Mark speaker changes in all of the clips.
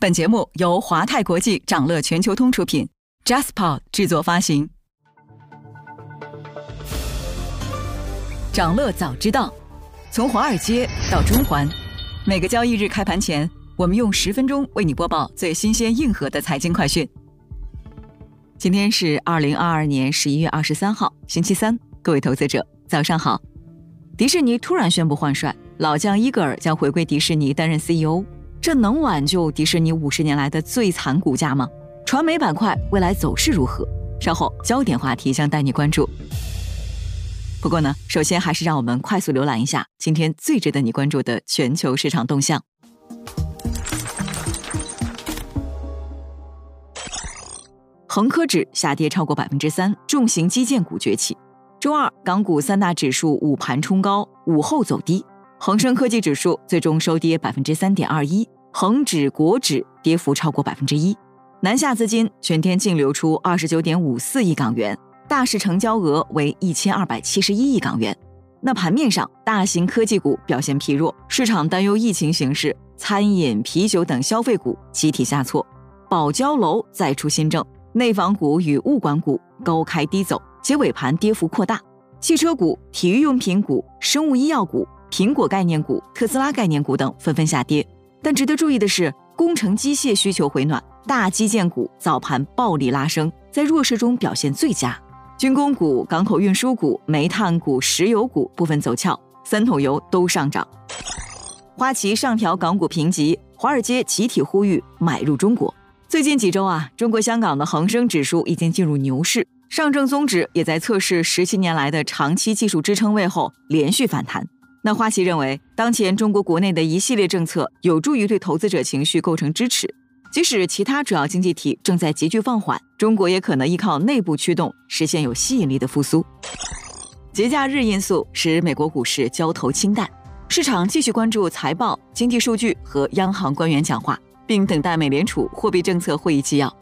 Speaker 1: 本节目由华泰国际掌乐全球通出品，JasPod 制作发行。掌乐早知道，从华尔街到中环，每个交易日开盘前，我们用十分钟为你播报最新鲜、硬核的财经快讯。今天是二零二二年十一月二十三号，星期三，各位投资者早上好。迪士尼突然宣布换帅，老将伊戈尔将回归迪士尼担任 CEO。这能挽救迪士尼五十年来的最惨股价吗？传媒板块未来走势如何？稍后焦点话题将带你关注。不过呢，首先还是让我们快速浏览一下今天最值得你关注的全球市场动向。恒科指下跌超过百分之三，重型基建股崛起。周二，港股三大指数午盘冲高，午后走低。恒生科技指数最终收跌百分之三点二一，恒指、国指跌幅超过百分之一。南下资金全天净流出二十九点五四亿港元，大市成交额为一千二百七十一亿港元。那盘面上，大型科技股表现疲弱，市场担忧疫情形势，餐饮、啤酒等消费股集体下挫。保交楼再出新政，内房股与物管股高开低走，结尾盘跌幅扩大。汽车股、体育用品股、生物医药股。苹果概念股、特斯拉概念股等纷纷下跌，但值得注意的是，工程机械需求回暖，大基建股早盘暴力拉升，在弱势中表现最佳。军工股、港口运输股、煤炭股、石油股部分走俏，三桶油都上涨。花旗上调港股评级，华尔街集体呼吁买入中国。最近几周啊，中国香港的恒生指数已经进入牛市，上证综指也在测试十七年来的长期技术支撑位后连续反弹。那花旗认为，当前中国国内的一系列政策有助于对投资者情绪构成支持，即使其他主要经济体正在急剧放缓，中国也可能依靠内部驱动实现有吸引力的复苏。节假日因素使美国股市交投清淡，市场继续关注财报、经济数据和央行官员讲话，并等待美联储货币政策会议纪要。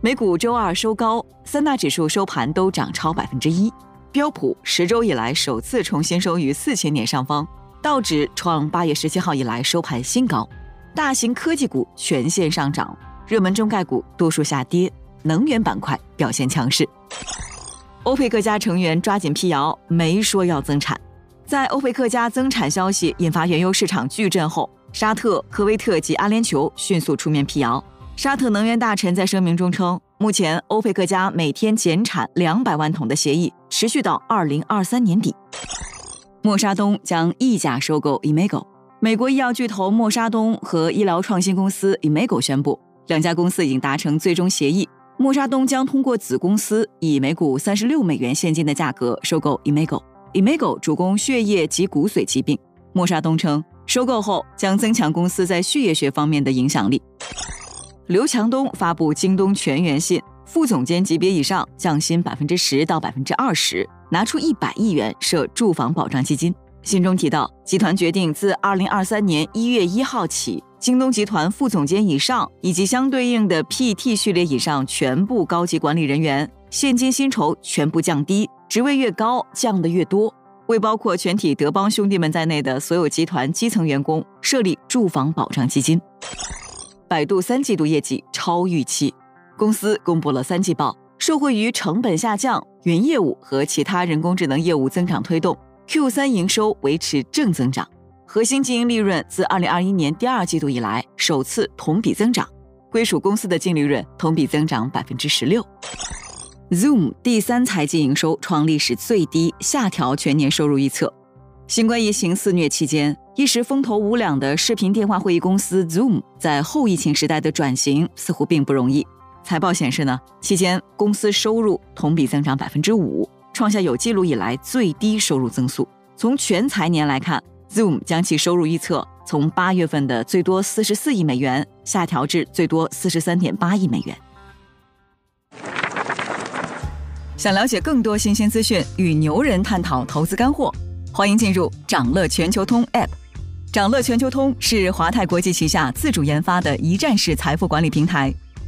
Speaker 1: 美股周二收高，三大指数收盘都涨超百分之一。标普十周以来首次重新收于四千点上方，道指创八月十七号以来收盘新高，大型科技股全线上涨，热门中概股多数下跌，能源板块表现强势。欧佩克家成员抓紧辟谣，没说要增产。在欧佩克家增产消息引发原油市场巨震后，沙特、科威特及阿联酋迅速出面辟谣。沙特能源大臣在声明中称。目前，欧佩克家每天减产两百万桶的协议持续到二零二三年底。默沙东将意价收购 Emago。美国医药巨头默沙东和医疗创新公司 Emago 宣布，两家公司已经达成最终协议。默沙东将通过子公司以每股三十六美元现金的价格收购 Emago。Emago 主攻血液及骨髓疾病。默沙东称，收购后将增强公司在血液学方面的影响力。刘强东发布京东全员信，副总监级别以上降薪百分之十到百分之二十，拿出一百亿元设住房保障基金。信中提到，集团决定自二零二三年一月一号起，京东集团副总监以上以及相对应的 PT 序列以上全部高级管理人员现金薪酬全部降低，职位越高降的越多。为包括全体德邦兄弟们在内的所有集团基层员工设立住房保障基金。百度三季度业绩超预期，公司公布了三季报，受惠于成本下降、云业务和其他人工智能业务增长推动，Q 三营收维持正增长，核心经营利润自二零二一年第二季度以来首次同比增长，归属公司的净利润同比增长百分之十六。Zoom 第三财季营收创历史最低，下调全年收入预测。新冠疫情肆虐期间，一时风头无两的视频电话会议公司 Zoom，在后疫情时代的转型似乎并不容易。财报显示呢，期间公司收入同比增长百分之五，创下有记录以来最低收入增速。从全财年来看，Zoom 将其收入预测从八月份的最多四十四亿美元下调至最多四十三点八亿美元。想了解更多新鲜资讯，与牛人探讨投资干货。欢迎进入掌乐全球通 App。掌乐全球通是华泰国际旗下自主研发的一站式财富管理平台，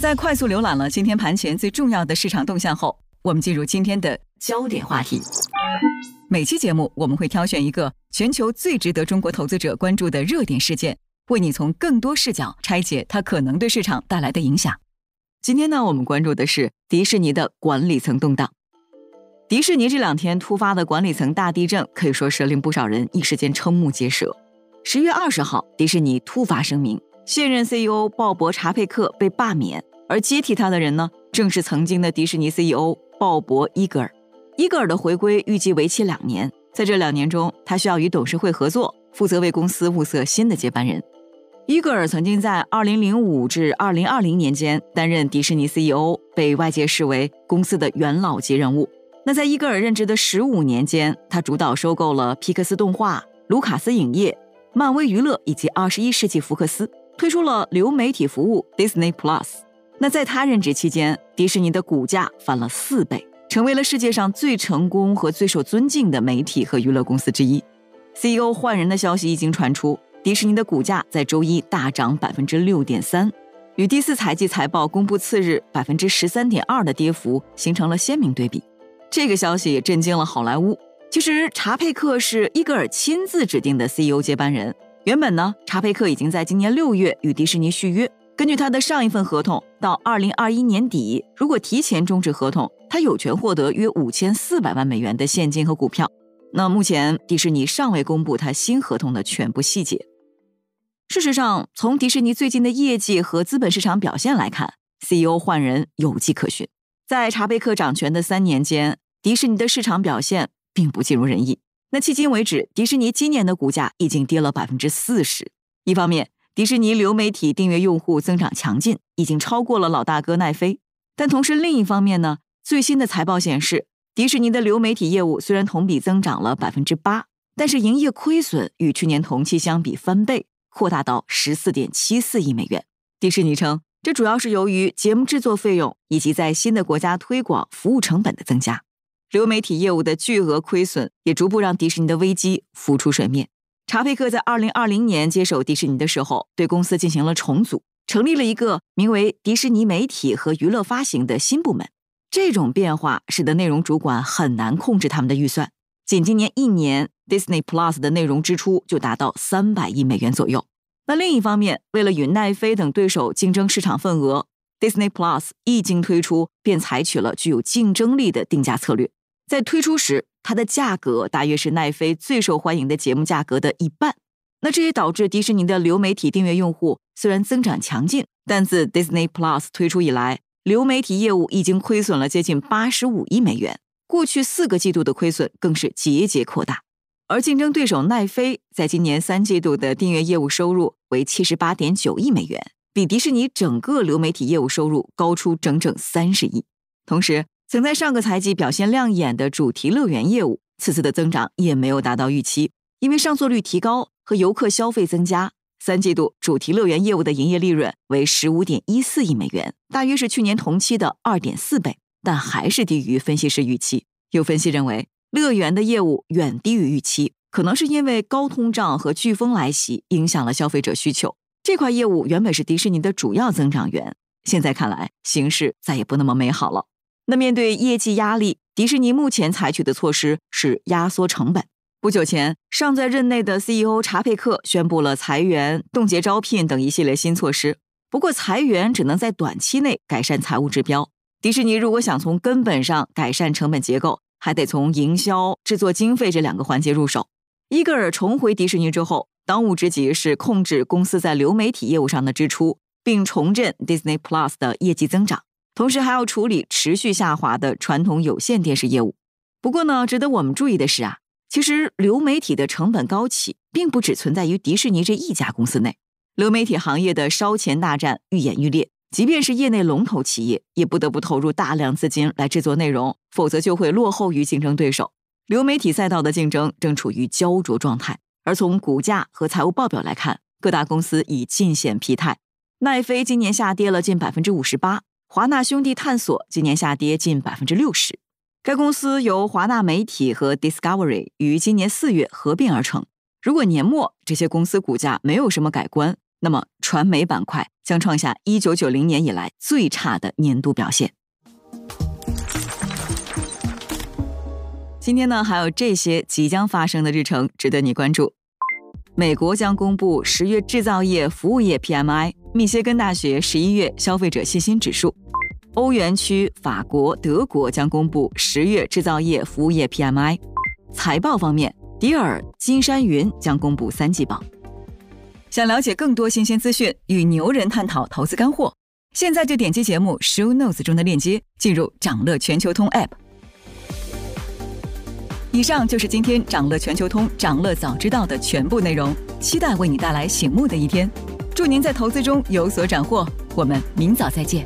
Speaker 1: 在快速浏览了今天盘前最重要的市场动向后，我们进入今天的焦点话题。每期节目我们会挑选一个全球最值得中国投资者关注的热点事件。为你从更多视角拆解它可能对市场带来的影响。今天呢，我们关注的是迪士尼的管理层动荡。迪士尼这两天突发的管理层大地震，可以说是令不少人一时间瞠目结舌。十月二十号，迪士尼突发声明，现任 CEO 鲍勃·查佩克被罢免，而接替他的人呢，正是曾经的迪士尼 CEO 鲍勃·伊格尔。伊格尔的回归预计为期两年，在这两年中，他需要与董事会合作，负责为公司物色新的接班人。伊格尔曾经在2005至2020年间担任迪士尼 CEO，被外界视为公司的元老级人物。那在伊格尔任职的15年间，他主导收购了皮克斯动画、卢卡斯影业、漫威娱乐以及21世纪福克斯，推出了流媒体服务 Disney Plus。那在他任职期间，迪士尼的股价翻了四倍，成为了世界上最成功和最受尊敬的媒体和娱乐公司之一。CEO 换人的消息一经传出。迪士尼的股价在周一大涨百分之六点三，与第四财季财报公布次日百分之十三点二的跌幅形成了鲜明对比。这个消息也震惊了好莱坞。其实，查佩克是伊格尔亲自指定的 CEO 接班人。原本呢，查佩克已经在今年六月与迪士尼续约。根据他的上一份合同，到二零二一年底，如果提前终止合同，他有权获得约五千四百万美元的现金和股票。那目前，迪士尼尚未公布他新合同的全部细节。事实上，从迪士尼最近的业绩和资本市场表现来看，CEO 换人有迹可循。在查贝克掌权的三年间，迪士尼的市场表现并不尽如人意。那迄今为止，迪士尼今年的股价已经跌了百分之四十。一方面，迪士尼流媒体订阅用户增长强劲，已经超过了老大哥奈飞。但同时，另一方面呢，最新的财报显示，迪士尼的流媒体业务虽然同比增长了百分之八，但是营业亏损与去年同期相比翻倍。扩大到十四点七四亿美元。迪士尼称，这主要是由于节目制作费用以及在新的国家推广服务成本的增加。流媒体业务的巨额亏损也逐步让迪士尼的危机浮出水面。查佩克在二零二零年接手迪士尼的时候，对公司进行了重组，成立了一个名为迪士尼媒体和娱乐发行的新部门。这种变化使得内容主管很难控制他们的预算。仅今年一年。Disney Plus 的内容支出就达到三百亿美元左右。那另一方面，为了与奈飞等对手竞争市场份额，Disney Plus 一经推出便采取了具有竞争力的定价策略。在推出时，它的价格大约是奈飞最受欢迎的节目价格的一半。那这也导致迪士尼的流媒体订阅用户虽然增长强劲，但自 Disney Plus 推出以来，流媒体业务已经亏损了接近八十五亿美元。过去四个季度的亏损更是节节扩大。而竞争对手奈飞在今年三季度的订阅业务收入为七十八点九亿美元，比迪士尼整个流媒体业务收入高出整整三十亿。同时，曾在上个财季表现亮眼的主题乐园业务，此次的增长也没有达到预期，因为上座率提高和游客消费增加。三季度主题乐园业务的营业利润为十五点一四亿美元，大约是去年同期的二点四倍，但还是低于分析师预期。有分析认为。乐园的业务远低于预期，可能是因为高通胀和飓风来袭影响了消费者需求。这块业务原本是迪士尼的主要增长源，现在看来形势再也不那么美好了。那面对业绩压力，迪士尼目前采取的措施是压缩成本。不久前，尚在任内的 CEO 查佩克宣布了裁员、冻结招聘等一系列新措施。不过，裁员只能在短期内改善财务指标。迪士尼如果想从根本上改善成本结构，还得从营销、制作经费这两个环节入手。伊格尔重回迪士尼之后，当务之急是控制公司在流媒体业务上的支出，并重振 Disney Plus 的业绩增长，同时还要处理持续下滑的传统有线电视业务。不过呢，值得我们注意的是啊，其实流媒体的成本高企，并不只存在于迪士尼这一家公司内，流媒体行业的烧钱大战愈演愈烈。即便是业内龙头企业，也不得不投入大量资金来制作内容，否则就会落后于竞争对手。流媒体赛道的竞争正处于焦灼状态，而从股价和财务报表来看，各大公司已尽显疲态。奈飞今年下跌了近百分之五十八，华纳兄弟探索今年下跌近百分之六十。该公司由华纳媒体和 Discovery 于今年四月合并而成。如果年末这些公司股价没有什么改观，那么传媒板块将创下一九九零年以来最差的年度表现。今天呢，还有这些即将发生的日程值得你关注：美国将公布十月制造业、服务业 PMI；密歇根大学十一月消费者信心指数；欧元区法国、德国将公布十月制造业、服务业 PMI。财报方面，迪尔、金山云将公布三季报。想了解更多新鲜资讯，与牛人探讨投资干货，现在就点击节目 show notes 中的链接，进入掌乐全球通 app。以上就是今天掌乐全球通掌乐早知道的全部内容，期待为你带来醒目的一天。祝您在投资中有所斩获，我们明早再见。